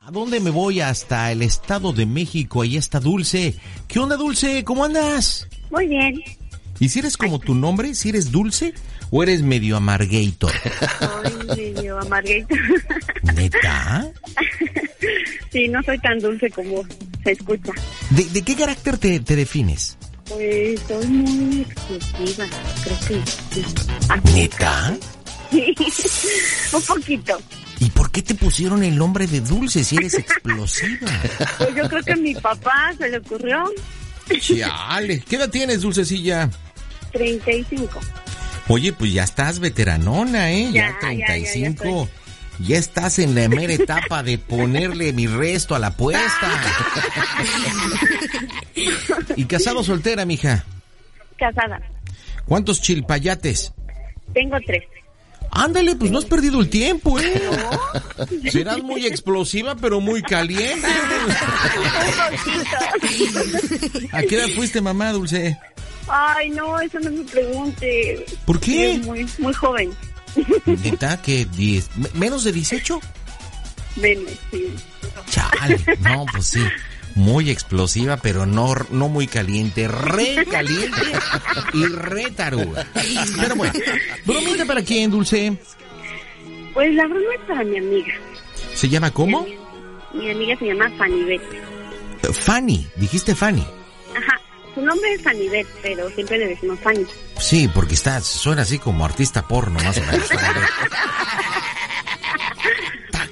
A dónde me voy? Hasta el Estado de México. Ahí está Dulce. ¿Qué onda, Dulce? ¿Cómo andas? Muy bien. ¿Y si eres como tu nombre? ¿Si eres Dulce? ¿O eres medio amargator? Soy medio amarguita. ¿Neta? sí, no soy tan dulce como se escucha. ¿De, de qué carácter te, te defines? Pues soy muy explosiva, creo que sí. ¿Neta? sí. Un poquito. ¿Y por qué te pusieron el nombre de Dulce si eres explosiva? Pues yo creo que a mi papá se le ocurrió Chale. ¿Qué edad tienes, Dulcecilla? 35. Oye, pues ya estás veteranona, ¿eh? Ya, Ya, ya, ya, ya 35. Ya, estás en la mera etapa de ponerle mi resto a la apuesta. ¿Y casado o soltera, mija? Casada. ¿Cuántos chilpayates? Tengo tres. Ándale, pues no has perdido el tiempo, ¿eh? Serás muy explosiva, pero muy caliente. ¿A qué edad fuiste mamá, Dulce? Ay, no, eso no me pregunte. ¿Por qué? Es muy, muy joven. ¿Neta? ¿Qué? ¿Diez? ¿Me- ¿Menos de 18? Ven, sí. Chale, no, pues sí. Muy explosiva, pero no, no muy caliente. Re caliente y re taruga. Pero bueno, bromita para quién, Dulce. Pues la broma es para mi amiga. ¿Se llama cómo? Mi amiga se llama Fanibet. Fanny, dijiste Fanny. Ajá. Su nombre es Fanibet, pero siempre le decimos Fanny. Sí, porque está, suena así como artista porno, más o menos.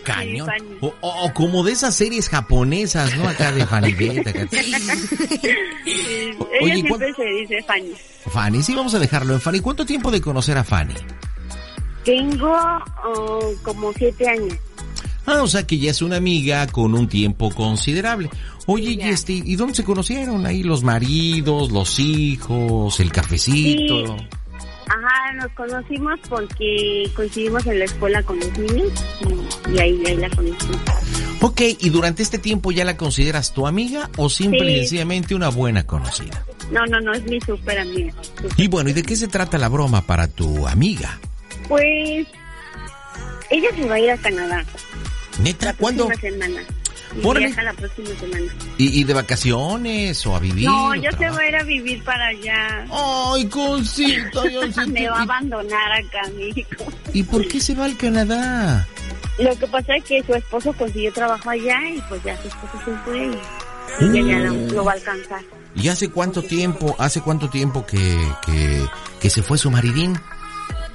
Fanny. O, o- o como de esas series japonesas, ¿no? Acá de Fanny acá. Ella Oye, siempre ¿cuán- se dice Fanny. Fanny, sí, vamos a dejarlo en Fanny. ¿Cuánto tiempo de conocer a Fanny? Tengo oh, como siete años. Ah, o sea que ya es una amiga con un tiempo considerable. Oye, y este, ¿y dónde se conocieron? Ahí los maridos, los hijos, el cafecito. Sí. Ajá, nos conocimos porque coincidimos en la escuela con los niños y, y ahí, ahí la conocí. Ok, ¿y durante este tiempo ya la consideras tu amiga o simple y sencillamente una buena conocida? No, no, no, es mi súper amiga. Y bueno, ¿y de qué se trata la broma para tu amiga? Pues ella se va a ir a Canadá ¿Neta? la ¿Cuándo? próxima semana. Y viaja la próxima semana. ¿Y, y de vacaciones o a vivir? No, yo se trabajo? va a ir a vivir para allá. Ay, cosita, yo sí Me te- va a abandonar acá, México. ¿Y por qué se va al Canadá? Lo que pasa es que su esposo consiguió trabajo allá y pues ya su esposo se fue y, y ya Uh. lo, lo va a alcanzar. ¿Y hace cuánto tiempo, hace cuánto tiempo que, que, que se fue su maridín?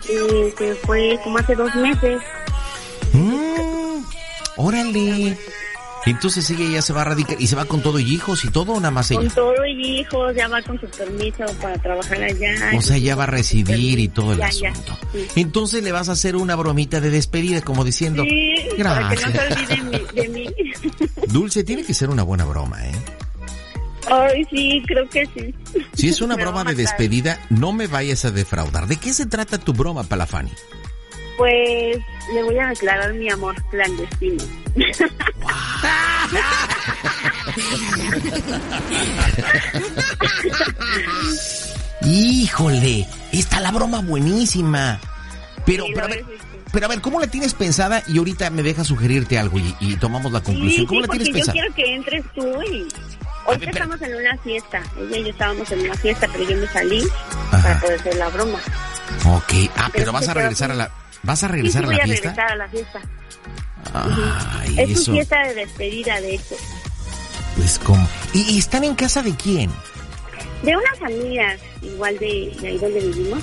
Y se fue como hace dos meses. Órale. Entonces ella ya se va a radicar y se va con todo y hijos y todo o nada más Con ella. todo y hijos, ya va con su permiso para trabajar allá. O sea, ya va a residir y todo el Ya, ya, asunto. sí. Entonces le vas a hacer una bromita de despedida como diciendo, Sí, para que no se gracias. olviden de mí. Dulce, tiene que ser una buena broma, ¿eh? Ay, sí, creo que sí. Si es una broma de despedida, no me vayas a defraudar. ¿De qué se trata tu broma, Palafani? Pues le voy a declarar mi amor clandestino. Híjole, está la broma buenísima. Pero, Sí, pero, a ver, pero a ver, ¿cómo la tienes pensada? Y ahorita me deja sugerirte algo y, y tomamos la conclusión. Sí, ¿Cómo sí, la tienes porque yo pensada? quiero que entres tú y... Ahorita ver, estamos en una fiesta. Ella y yo estábamos en una fiesta, pero yo me salí Ajá. para poder hacer la broma. Ok, ah, pero Pero vas a regresar a la... ¿Vas a regresar sí, a voy la a fiesta? regresar a la fiesta. Ay, es eso, su fiesta de despedida, de hecho. pues como... ¿Y, y están en casa de quién? De unas amigas, igual de, de ahí donde vivimos,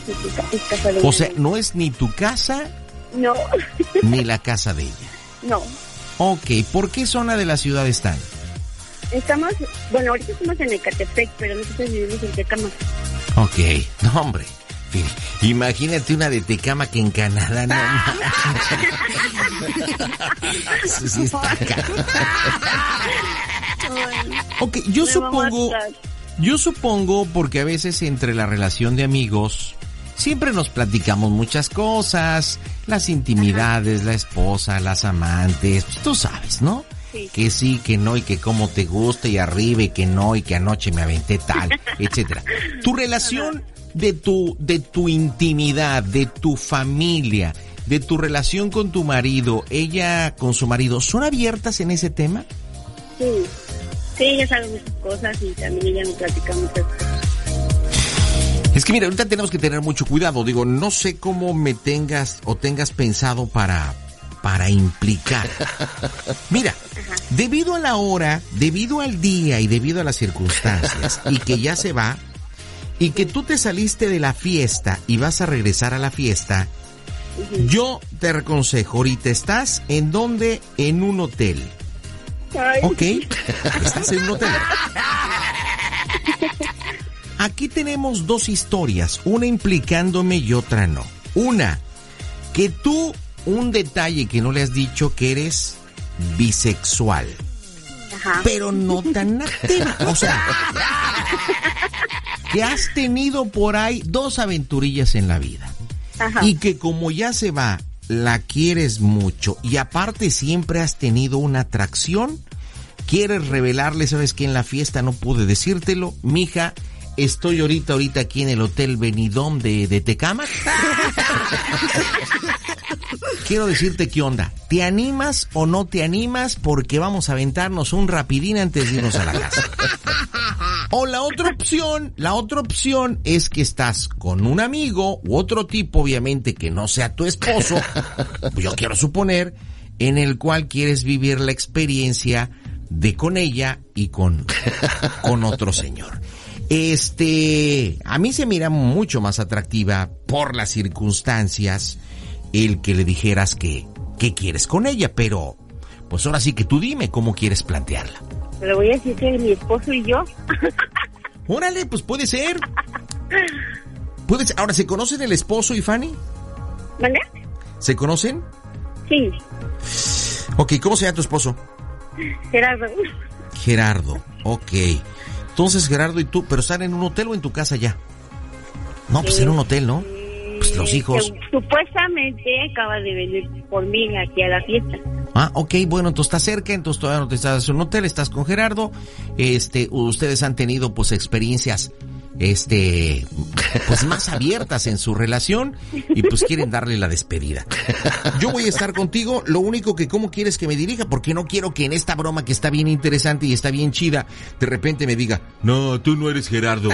es, casa de O sea, amiga. no es ni tu casa No. Ni la casa de ella. No. Ok, ¿por qué zona de la ciudad están? Estamos, bueno, ahorita estamos en Ecatepec, pero nosotros vivimos en Tecama. Ok, no hombre. Imagínate una de Tecama que en Canadá no. sí está ok, yo supongo, yo supongo porque a veces entre la relación de amigos siempre nos platicamos muchas cosas, las intimidades, la esposa, las amantes, pues tú sabes, ¿no? Que sí, que no, y que cómo te gusta, y arriba, y que no, y que anoche me aventé tal, etcétera. Tu relación de tu, de tu intimidad, de tu familia, de tu relación con tu marido, ella con su marido, ¿son abiertas en ese tema? Sí, sí, ella sabe muchas cosas y también ella me platica muchas cosas. Es que mira, ahorita tenemos que tener mucho cuidado. Digo, no sé cómo me tengas o tengas pensado para, para implicar. Mira, debido a la hora, debido al día y debido a las circunstancias y que ya se va, y que tú te saliste de la fiesta y vas a regresar a la fiesta, yo te aconsejo, ahorita estás en donde, en un hotel. Ok, estás en un hotel. Aquí tenemos dos historias, una implicándome y otra no. Una, que tú, un detalle que no le has dicho que eres bisexual. Pero no tan activa. O sea, que has tenido por ahí dos aventurillas en la vida. Y que como ya se va, la quieres mucho y aparte siempre has tenido una atracción, quieres revelarle, sabes que en la fiesta no pude decírtelo, mija, estoy ahorita, ahorita aquí en el Hotel Benidón de, de Tecama. Quiero decirte qué onda. ¿Te animas o no te animas? Porque vamos a aventarnos un rapidín antes de irnos a la casa. O la otra opción, la otra opción es que estás con un amigo u otro tipo, obviamente, que no sea tu esposo, pues yo quiero suponer, en el cual quieres vivir la experiencia de con ella y con, con otro señor. Este, a mí se mira mucho más atractiva por las circunstancias el que le dijeras que, ¿qué quieres con ella? Pero, pues ahora sí que tú dime cómo quieres plantearla. Le voy a decir que mi esposo y yo. Órale, pues puede ser. Puede ser. Ahora, ¿se conocen el esposo y Fanny? ¿Vale? ¿Se conocen? Sí. Ok, ¿cómo se llama tu esposo? Gerardo. Gerardo, ok. Entonces, Gerardo y tú, pero están en un hotel o en tu casa ya? No, pues en un hotel, ¿no? Pues los hijos. Supuestamente acaba de venir por mí aquí a la fiesta. Ah, ok, bueno, entonces estás cerca, entonces todavía no te estás en un hotel, estás con Gerardo. Este, ustedes han tenido pues experiencias este pues más abiertas en su relación y pues quieren darle la despedida. Yo voy a estar contigo, lo único que cómo quieres que me dirija, porque no quiero que en esta broma que está bien interesante y está bien chida, de repente me diga, "No, tú no eres Gerardo."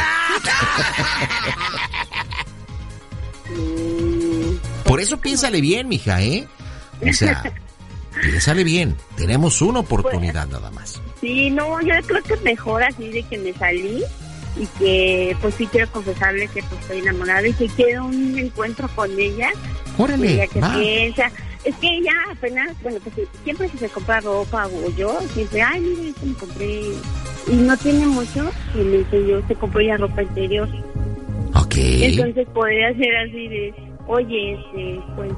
Por eso piénsale bien, mija, ¿eh? O sea, piénsale bien. Tenemos una oportunidad nada más. Sí, no, yo creo que es mejor así de que me salí y que pues sí quiero confesarle que pues estoy enamorada y que quiero un encuentro con ella. Órale, que piensa. Es que ella apenas, bueno, pues siempre si se compra ropa o yo, siempre, ay, mire, esto me compré. Y no tiene mucho, y me dice yo, se compró ya ropa interior. Ok. Entonces podría ser así de, oye, este, pues,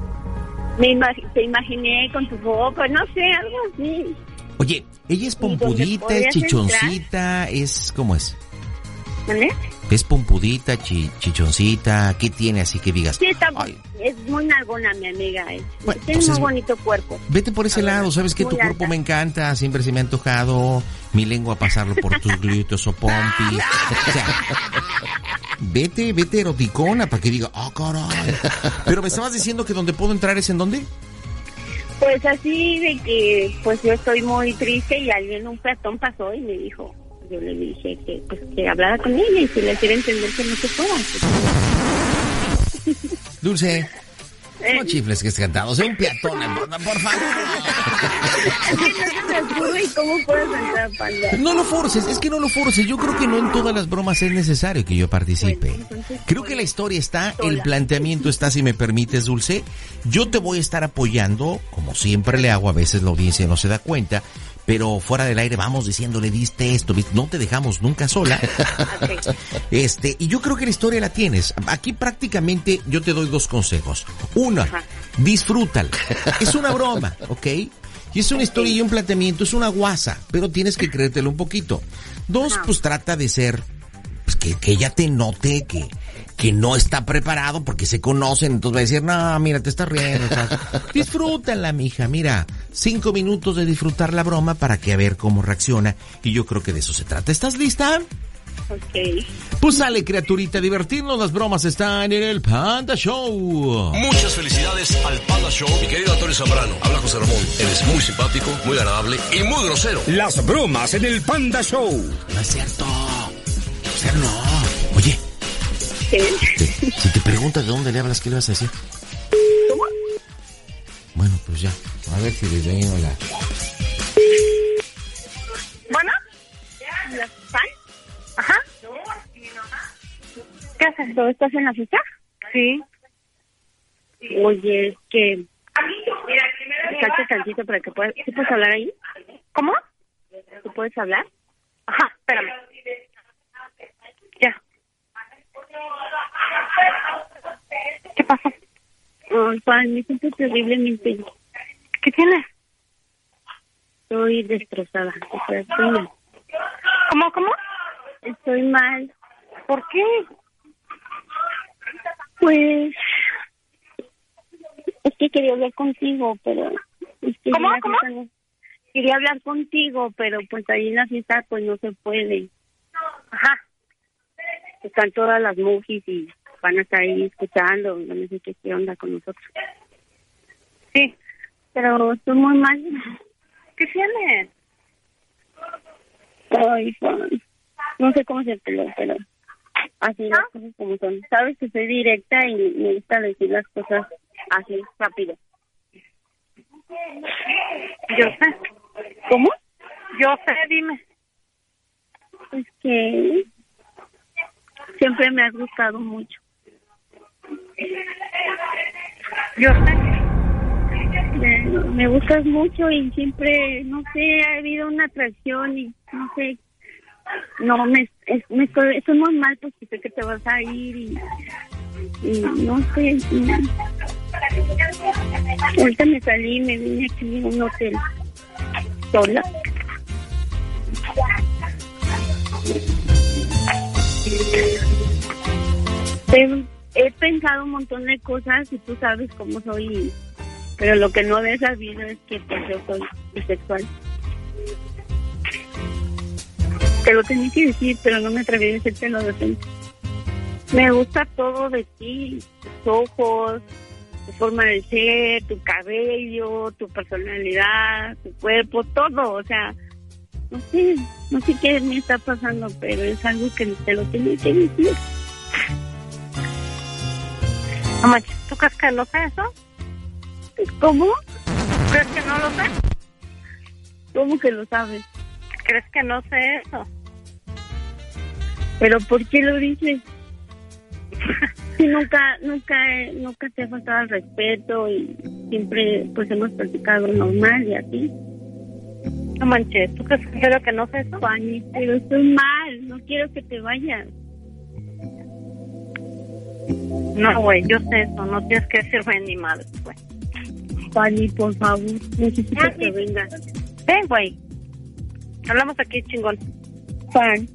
me te imaginé con tu ropa, no sé, algo así. Oye, ella es pompudita, es chichoncita, es, ¿cómo es? ¿Vale? Es pompudita, chichoncita, ¿qué tiene así que digas? Sí, está, es muy nalgona mi amiga, es, tiene un muy bonito cuerpo. Vete por ese lado, sabes que tu cuerpo me encanta, siempre se me ha antojado mi lengua pasarlo por tus glúteos o pompis. O sea, vete, vete eroticona para que diga, oh caray. Pero me estabas diciendo que donde puedo entrar es en dónde? Pues así de que, pues yo estoy muy triste y alguien, un peatón pasó y me dijo, yo le dije que, pues, que hablara con ella y si le quiere entender que no se pueda. Dulce, No chifles que es cantado, sea un peatón, por favor. No lo forces, es que no lo forces. Yo creo que no en todas las bromas es necesario que yo participe. Creo que la historia está, el planteamiento está, si me permites, Dulce. Yo te voy a estar apoyando, como siempre le hago, a veces la audiencia no se da cuenta, pero fuera del aire vamos diciéndole diste esto, no te dejamos nunca sola. Este, y yo creo que la historia la tienes. Aquí prácticamente yo te doy dos consejos. Una, disfrútala. Es una broma, ¿ok? Y es una historia y un planteamiento, es una guasa, pero tienes que creértelo un poquito. Dos, pues trata de ser, pues que, que ella te note que, que no está preparado porque se conocen, entonces va a decir, no, mira, te estás riendo. Disfrútala, mija, mira, cinco minutos de disfrutar la broma para que a ver cómo reacciona. Y yo creo que de eso se trata. ¿Estás lista? Ok. Pues sale, criaturita, divertirnos. Las bromas están en el Panda Show. Muchas felicidades al Panda Show, mi querido Antonio Zambrano. Habla José Ramón. Eres muy simpático, muy agradable y muy grosero. Las bromas en el Panda Show. No es cierto. O sea, no. Si te preguntas de dónde le hablas, ¿qué le vas a decir? Bueno, pues ya. A ver si les vengo la... ¿Bueno? ¿La pan? Ajá. ¿Qué haces? ¿Todo estás en la fiesta? Sí. Oye, es que... Salte tantito para que puedas... ¿Sí puedes hablar ahí? ¿Cómo? ¿Tú puedes hablar? Ajá, espérame. Ya. ¿Qué pasó? Ay, Juan, me siento terriblemente... ¿Qué tienes? Estoy destrozada. O sea, estoy mal. ¿Cómo, cómo? Estoy mal. ¿Por qué? Pues... Es que quería hablar contigo, pero... es que ¿Cómo, cómo? fiesta Quería hablar contigo, pero pues ahí en la fiesta pues no se puede. Ajá. Están todas las mujis y van a estar ahí escuchando, no sé qué, qué onda con nosotros. Sí, pero estoy muy mal. ¿Qué tienes? Ay, no sé cómo decirlo, pero así las cosas como son. Sabes que soy directa y me gusta decir las cosas así, rápido. Yo sé. ¿Cómo? Yo sé, dime. Es que siempre me has gustado mucho. Me, me gustas mucho y siempre, no sé, ha habido una atracción y no sé, no, me, es- me estoy, estoy mal porque sé que te vas a ir y, no sé. ahorita me salí me vine aquí a un hotel sola. He, he pensado un montón de cosas y tú sabes cómo soy, pero lo que no había sabido es que pues, yo soy bisexual. Te lo tenía que decir, pero no me atreví a decírtelo de repente. Me gusta todo de ti, tus ojos, tu forma de ser, tu cabello, tu personalidad, tu cuerpo, todo, o sea, no sé, no sé qué me está pasando, pero es algo que te lo tenía que decir. No manches, ¿tú crees que no sé eso? ¿Cómo? ¿Crees que no lo sé? ¿Cómo que lo sabes? ¿Crees que no sé eso? ¿Pero por qué lo dices? Si nunca, nunca, nunca te ha faltado el respeto y siempre pues hemos platicado normal y así. No manches, ¿tú crees que que no sé eso? Fanny, pero estoy mal, no quiero que te vayas. No, güey, yo sé eso, no tienes que decirme ni madre, güey. Fanny, por favor, necesito que vengas. Ven, güey. Hablamos aquí, chingón. Fan.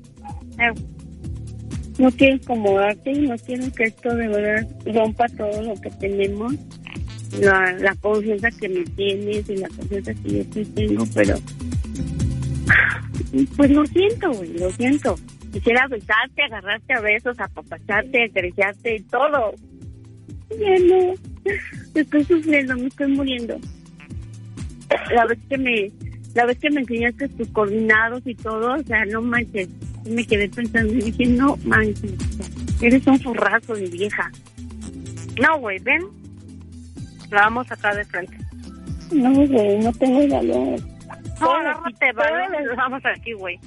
No quiero incomodarte y no quiero que esto de verdad rompa todo lo que tenemos. La, la confianza que me tienes y la confianza que yo te tengo, pero... Pues lo siento, güey, lo siento. Quisiera besarte, agarrarte a besos, apapacharte, acariciarte y todo. Ya no. Estoy sufriendo, me estoy muriendo. La vez que me, la vez que me enseñaste tus coordinados y todo, o sea, no manches. Me quedé pensando y dije, no manches. Eres un forrazo de vieja. No, güey, ven. La vamos acá de frente. No, güey, no tengo valor. No, agárrate, vale. Vamos aquí, güey.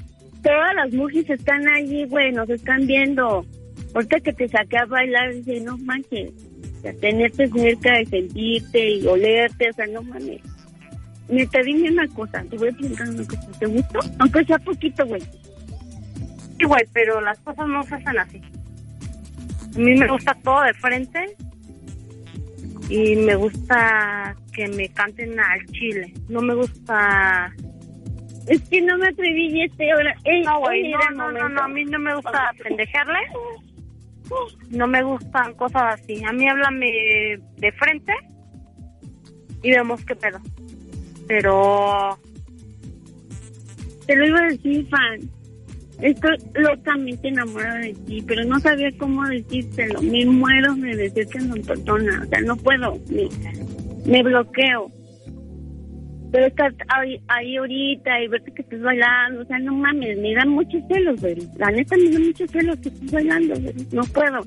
Todas las mujeres están allí, güey, nos están viendo. Ahorita que te saqué a bailar, dice, no manches. O sea, tenerte cerca y sentirte y olerte, o sea, no mames. Neta, dime una cosa, te voy a preguntar una cosa. ¿Te gustó? Aunque sea poquito, güey. Sí, güey, pero las cosas no se hacen así. A mí me gusta todo de frente y me gusta que me canten al chile. No me gusta... Es que no me atreví y este ahora. No, güey, no, no, no, no, a mí no me gusta pendejarle. No me gustan cosas así. A mí háblame de frente y vemos qué pedo. Pero Te lo iba a decir, fan. Estoy locamente enamorada de ti, pero no sabía cómo decírtelo. Me muero de decirte en persona. O sea, no puedo. Me, me bloqueo. Pero estar ahí, ahí ahorita y verte que estás bailando, o sea, no mames, me dan muchos celos, güey. La neta me da muchos celos que estás bailando, güey. No puedo.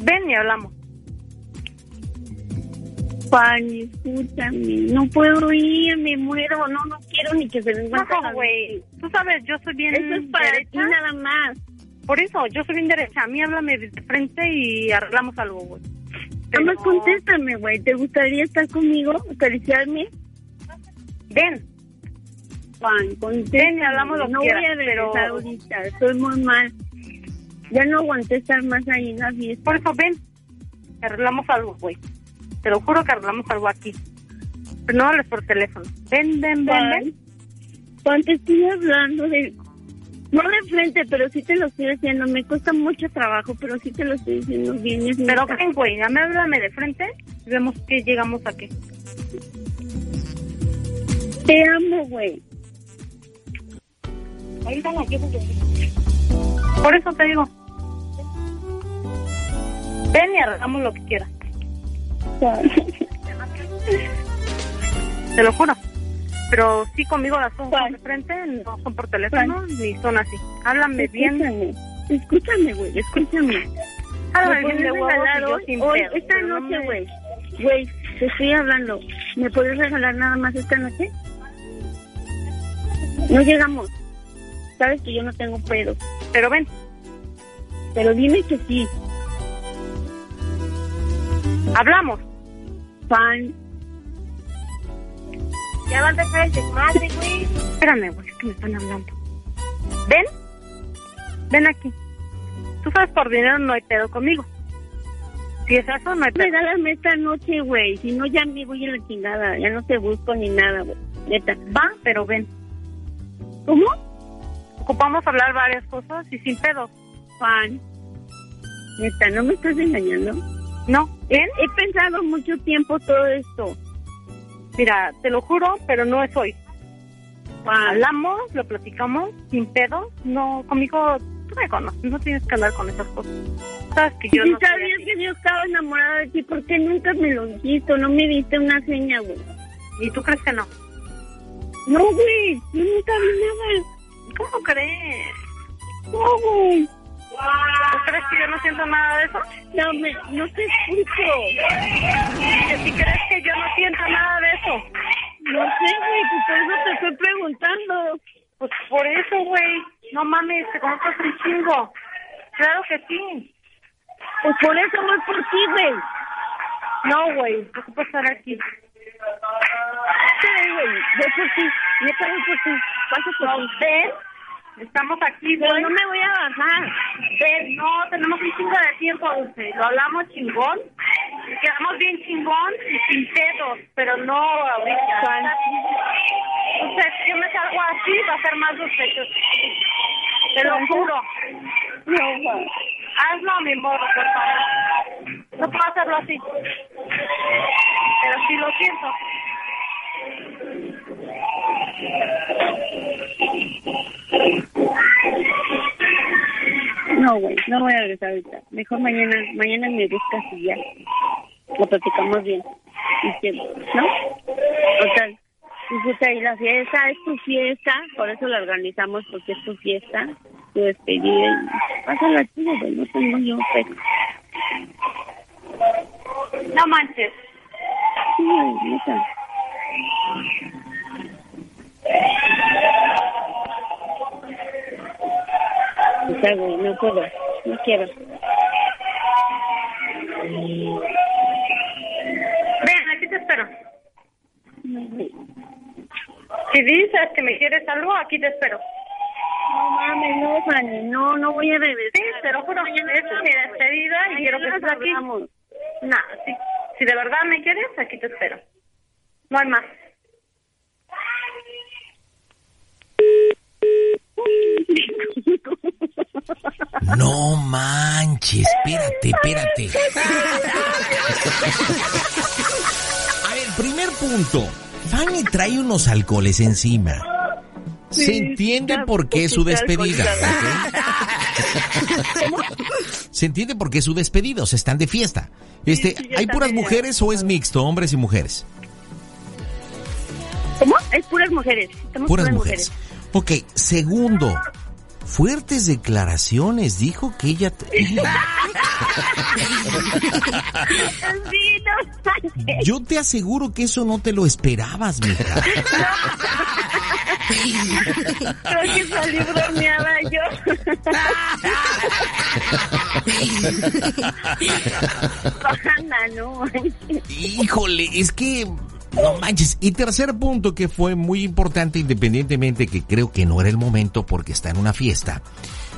ven y hablamos. Juan, escúchame. No puedo ir, me muero. No, no quiero ni que se encuentre. No, güey. Tú sabes, yo soy bien Eso es para ti nada más. Por eso, yo soy bien derecha. A mí háblame de frente y arreglamos algo, güey. Nada más contéstame, güey. ¿Te gustaría estar conmigo? ¿Acariciarme? Ven, Juan, contéstame. Ven y hablamos lo que No quieras, voy a regresar pero- ahorita. Estoy muy mal. Ya no aguanté estar más ahí en la fiesta. por eso ven. Arreglamos algo, güey. Te lo juro que arreglamos algo aquí. Pero no hables por teléfono. Ven, ven, ven, Juan, ven. Juan, te estoy hablando de... No de frente, pero sí te lo estoy diciendo. Me cuesta mucho trabajo, pero sí te lo estoy diciendo bien. Es Pero ven, güey, ya me háblame de frente y vemos que llegamos aquí. Te amo, güey. Por eso te digo. Ven y arreglamos lo que quieras. Te lo juro. Pero sí conmigo las Juan. de frente no son por teléfono ni son así. Háblame bien. Escúchame. Escúchame, güey. Escúchame. Háblame ¿Me bien de regalar hoy? pedo, esta no noche, me- güey. Güey, te estoy hablando. ¿Me puedes regalar nada más esta noche? No llegamos. Sabes que yo no tengo pedo. Pero ven, Pero dime que sí. hablamos. Fan. Ya van a dejar el desmadre, güey. Espérame, güey, es que me están hablando. ¿Ven? Ven aquí. Tú sabes, por dinero no hay pedo conmigo. Si es eso, no hay pedo. Regálame esta noche, güey. Si no, ya me voy a la chingada. Ya no te busco ni nada, güey. Neta. Va, pero ven. ¿Cómo? Ocupamos hablar varias cosas y sin pedo. Fan. Neta, ¿no me estás engañando? No, ¿ven? he pensado mucho tiempo todo esto. Mira, te lo juro, pero no es hoy. Hablamos, lo platicamos, sin pedo. No, conmigo, tú me conoces, no tienes que hablar con esas cosas. Sabes que yo si no sabías que yo estaba enamorada de ti, ¿por qué nunca me lo dijiste? No me diste una seña, güey. ¿Y tú crees que no? No, güey, yo nunca vi nada. ¿Cómo crees? No, güey. ¿Tú crees que yo no siento nada de eso? No, me, no te escucho. Que si crees que yo no siento nada de eso. No sé, güey, pues por eso te estoy preguntando. Pues por eso, güey. No mames, te conozco hace un chingo. Claro que sí. Pues por eso voy por ti, güey. No, güey, ¿qué puedo estar aquí? Sí, güey, voy por ti. Neta, voy por ti. Paso por No, ti. ven. Estamos aquí, güey. no me voy a bajar. Ven, no, tenemos un chingo de tiempo, Dulce. Lo hablamos chingón. Quedamos bien chingón y sin pedos, pero no ahorita. Entonces, si yo me salgo así, va a ser más sospechoso. Te lo juro. No. Hazlo a mi modo, por favor. No puedo hacerlo así. Pero sí lo siento. No, güey, no voy a regresar ahorita. Mejor mañana, mañana me buscas y ya. Lo platicamos bien. Y que, ¿no? Total. Disfruta ahí la fiesta, es tu fiesta, por eso la organizamos porque es tu fiesta, tu despedida. y Pásala chido, güey, no tengo yo pero. No manches. Sí, neta. Está, güey, no puedo. No quiero. Ven, aquí te espero. Si dices que me quieres algo, aquí te espero. No mames, no, Fanny. No, no voy a regresar. Sí, te lo juro. Esta es mi despedida y quiero que estés aquí. No, si, si de verdad me quieres, aquí te espero. No hay más. No manches, espérate, espérate. A ver, primer punto. Fanny trae unos alcoholes encima. Se entiende por qué su poquito despedida. Se entiende por qué su despedida, o sea, están de fiesta. Este, sí, ¿hay puras mujeres o es mixto, hombres y mujeres? ¿Cómo? Es puras mujeres. Estamos Puras mujeres. Ok, segundo, fuertes declaraciones. Dijo que ella... Yo te aseguro que eso no te lo esperabas, mija. Creo que salí bromeada yo. Anda, no. Híjole, es que no manches. Y tercer punto que fue muy importante, independientemente que creo que no era el momento porque está en una fiesta.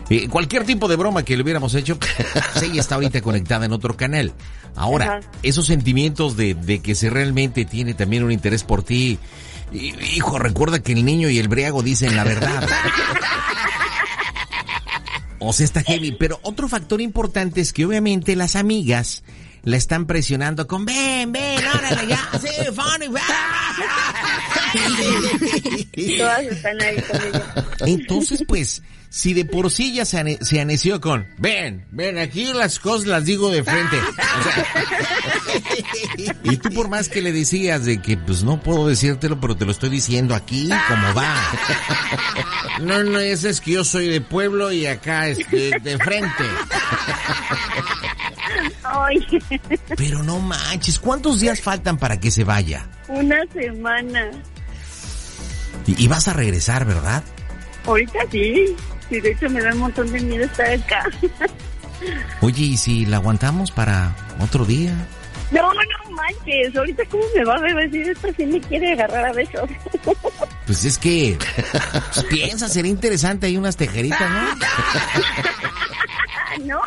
Eh, cualquier tipo de broma que le hubiéramos hecho, ella está ahorita conectada en otro canal. Ahora, Ajá. esos sentimientos de, de que se realmente tiene también un interés por ti. hi- Hijo, recuerda que el niño y el briago dicen la verdad. O sea, está heavy. Pero otro factor importante es que obviamente las amigas la están presionando con ven, ven, órale, ya, sí, funny, ven". Todas están ahí con ella. Entonces, pues, si de por sí ya se, ane- se aneció con ven, ven, aquí las cosas las digo de frente. O sea, y tú por más que le decías de que pues no puedo decírtelo, pero te lo estoy diciendo aquí como va. No, no, ese es que yo soy de pueblo y acá es de, de frente. Pero no manches, ¿cuántos días faltan para que se vaya? una semana. Y, y vas a regresar, ¿verdad? Ahorita sí. Sí, de hecho me da un montón de miedo estar acá. Oye, ¿y si la aguantamos para otro día? No, no manches. Ahorita cómo me va a ver decir esto si me quiere agarrar a besos. Pues es que pues, piensa, sería interesante ahí unas tejeritas, ¿no? No.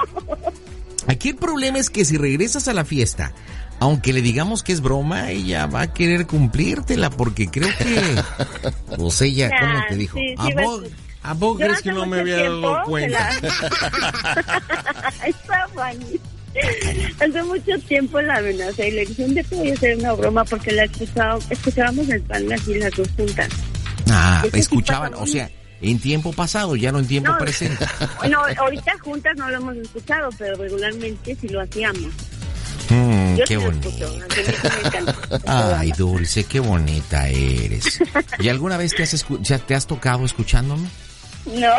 Aquí el problema es que si regresas a la fiesta, aunque le digamos que es broma, ella va a querer cumplírtela porque creo que... Pues ella, ¿cómo te dijo? sí, sí, ¿A a vos, a vos crees que no me había tiempo dado cuenta? la-. Hace mucho tiempo la amenacé y le dije, un día te voy a hacer una broma porque la escuchaba, escuchábamos el pan así las dos juntas. Ah, escuchaban, o sea, en tiempo pasado, ya no en tiempo No. presente. Bueno, ahorita juntas no lo hemos escuchado, pero regularmente sí lo hacíamos. Mm, qué sí bonito. Ay, Dulce, qué bonita eres. ¿Y alguna vez te has, ya te has tocado escuchándome? No.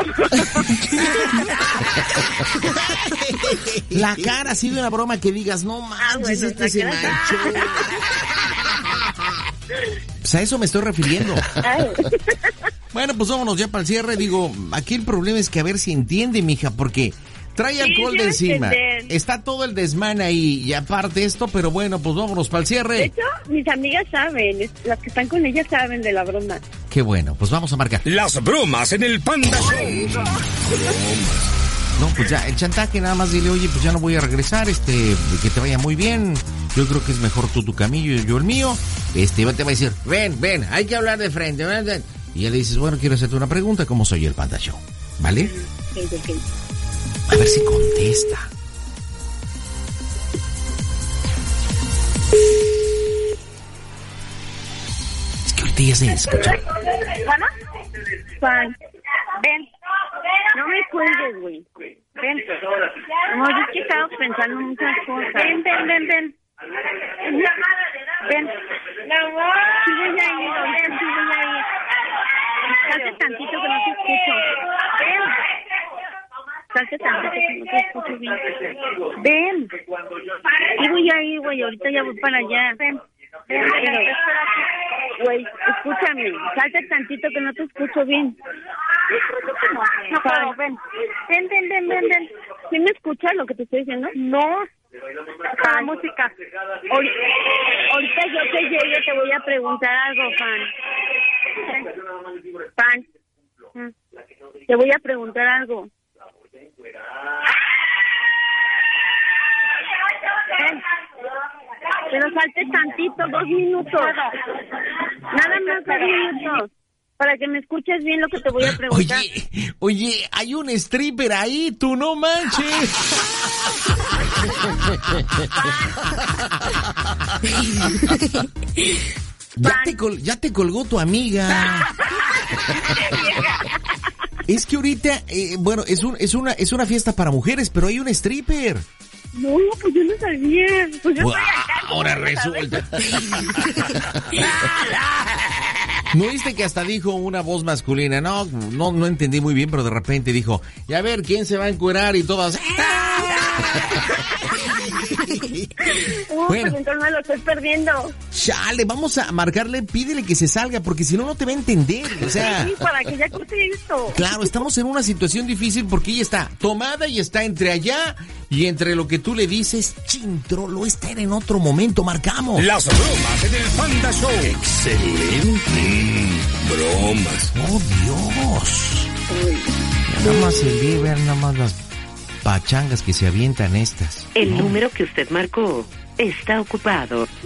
La cara así de una broma que digas, no manches, bueno, este se manchó. Pues a eso me estoy refiriendo. Ay, Bueno, pues vámonos ya para el cierre. Digo, aquí el problema es que a ver si entiende, mija, porque trae alcohol sí de encima. Está todo el desmán ahí y aparte esto, pero bueno, pues vámonos para el De cierre. hecho, mis amigas saben, las que están con ella saben de la broma. Qué bueno, pues vamos a marcar. Las bromas en el Panda Show. No, pues ya, el chantaje nada más dile, oye, pues ya no voy a regresar, este, que te vaya muy bien. Yo creo que es mejor tú tu camillo y yo el mío. Este, te va a decir, ven, ven, hay que hablar de frente. ven, ven. Y ya le dices, bueno, quiero hacerte una pregunta, ¿cómo soy el Panda Show? ¿Vale? A ver si contesta. Es que ahorita ya se escucha. ¿Juana? Juan, ven. No me cuelgues, güey. Ven. No, yo es que estaba pensando muchas cosas. Ven, ven, ven, ven. Ven. Sí voy a ir, ahorita sí voy a ir. Hace tantito que no te escucho. Salte tantito que no te escucho bien. Ven. Y voy a ir, güey. Ahorita ya voy para allá. Ven. Güey, escúchame. Salte tantito que no te escucho bien. No puedo, ven. Ven, ven, ven, ven, ven. ¿Sí me escuchas lo que te estoy diciendo? No. La música. Ahori- Ahorita yo que llegue te voy a preguntar algo, Fan. Mm. Te voy a preguntar algo. Ven. Pero salte tantito, dos minutos. Nada más dos minutos. Para que me escuches bien lo que te voy a preguntar. Oye, oye, hay un stripper ahí, tú no manches. Ya te, col- ya te colgó tu amiga. Es que ahorita, eh, bueno, es, un, es, una, es una fiesta para mujeres, pero hay un stripper. No, pues yo no sabía. Pues yo estoy acá. ¿cómo ahora resulta. ¿No viste que hasta dijo una voz masculina? No, no, no entendí muy bien, pero de repente dijo, ya a ver, ¿quién se va a encuerar? Y todas... Uy, Bueno. pues entonces me lo estoy perdiendo. Chale, vamos a marcarle, pídele que se salga, porque si no, no te va a entender. O sea, Sí, para que ya corte esto. claro, estamos en una situación difícil porque ella está tomada y está entre allá y entre lo que tú le dices, chintrolo, está en otro momento, marcamos. Las bromas en el Panda Show. Excelente. Bromas. ¡Oh, Dios! Nada más ve, vean nada más las pachangas que se avientan estas. El número que usted marcó está ocupado.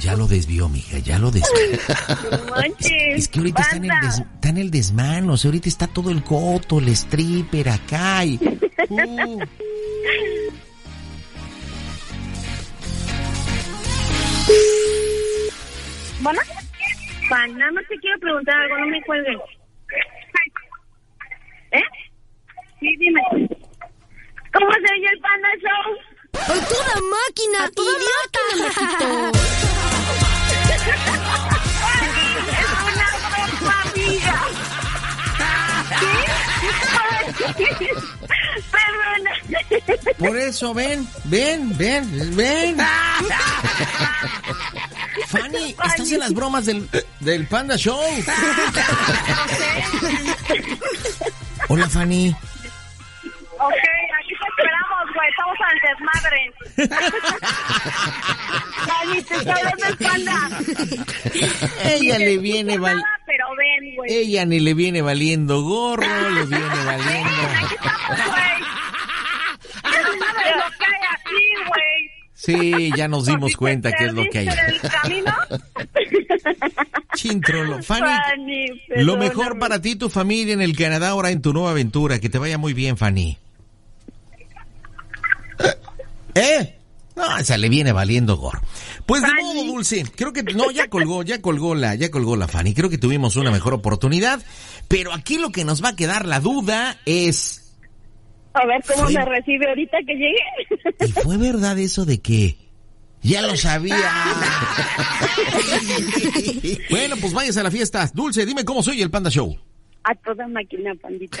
Ya lo desvió, mija, ya lo desvió. Manches. Es que ahorita está en, el des- está en el desmano, o sea, ahorita está todo el coto, el stripper acá y... Uh. ¿Bueno? Pan, nada más te quiero preguntar algo, no me cuelgues. ¿Eh? Sí, dime. ¿Cómo se oye el Panda Show? ¡A toda máquina! ¡Idiota, Majito! Es una broma, amiga. ¿Sí? Perdona. Por eso, ven, ven, ven, ven. Fanny, estás en las bromas del, del Panda Show. Hola, Fanny. Ok, aquí te esperamos, güey. Estamos al desmadre. Dani, te el Panda. Ella le viene val... Nada, pero ven, güey. Ella ni le viene valiendo gorro, le viene valiendo. Aquí estamos, güey. Sabes lo que hay aquí, güey. Sí, ya nos dimos cuenta qué es lo que hay. el camino. Chintrolo. Fanny, Fanny, lo mejor para ti y tu familia en el Canadá ahora en tu nueva aventura. Que te vaya muy bien, Fanny. ¿Eh? No, esa le viene valiendo gorro. Pues de modo, Dulce, creo que no, ya colgó, ya colgó la, ya colgó la Fanny. Creo que tuvimos una mejor oportunidad, pero aquí lo que nos va a quedar la duda es, A ver cómo Fue- me recibe ahorita que llegue. ¿y fue verdad eso de que ya lo sabía? bueno, pues váyase a la fiesta. Dulce, dime cómo soy el Panda Show. A toda máquina, pandita.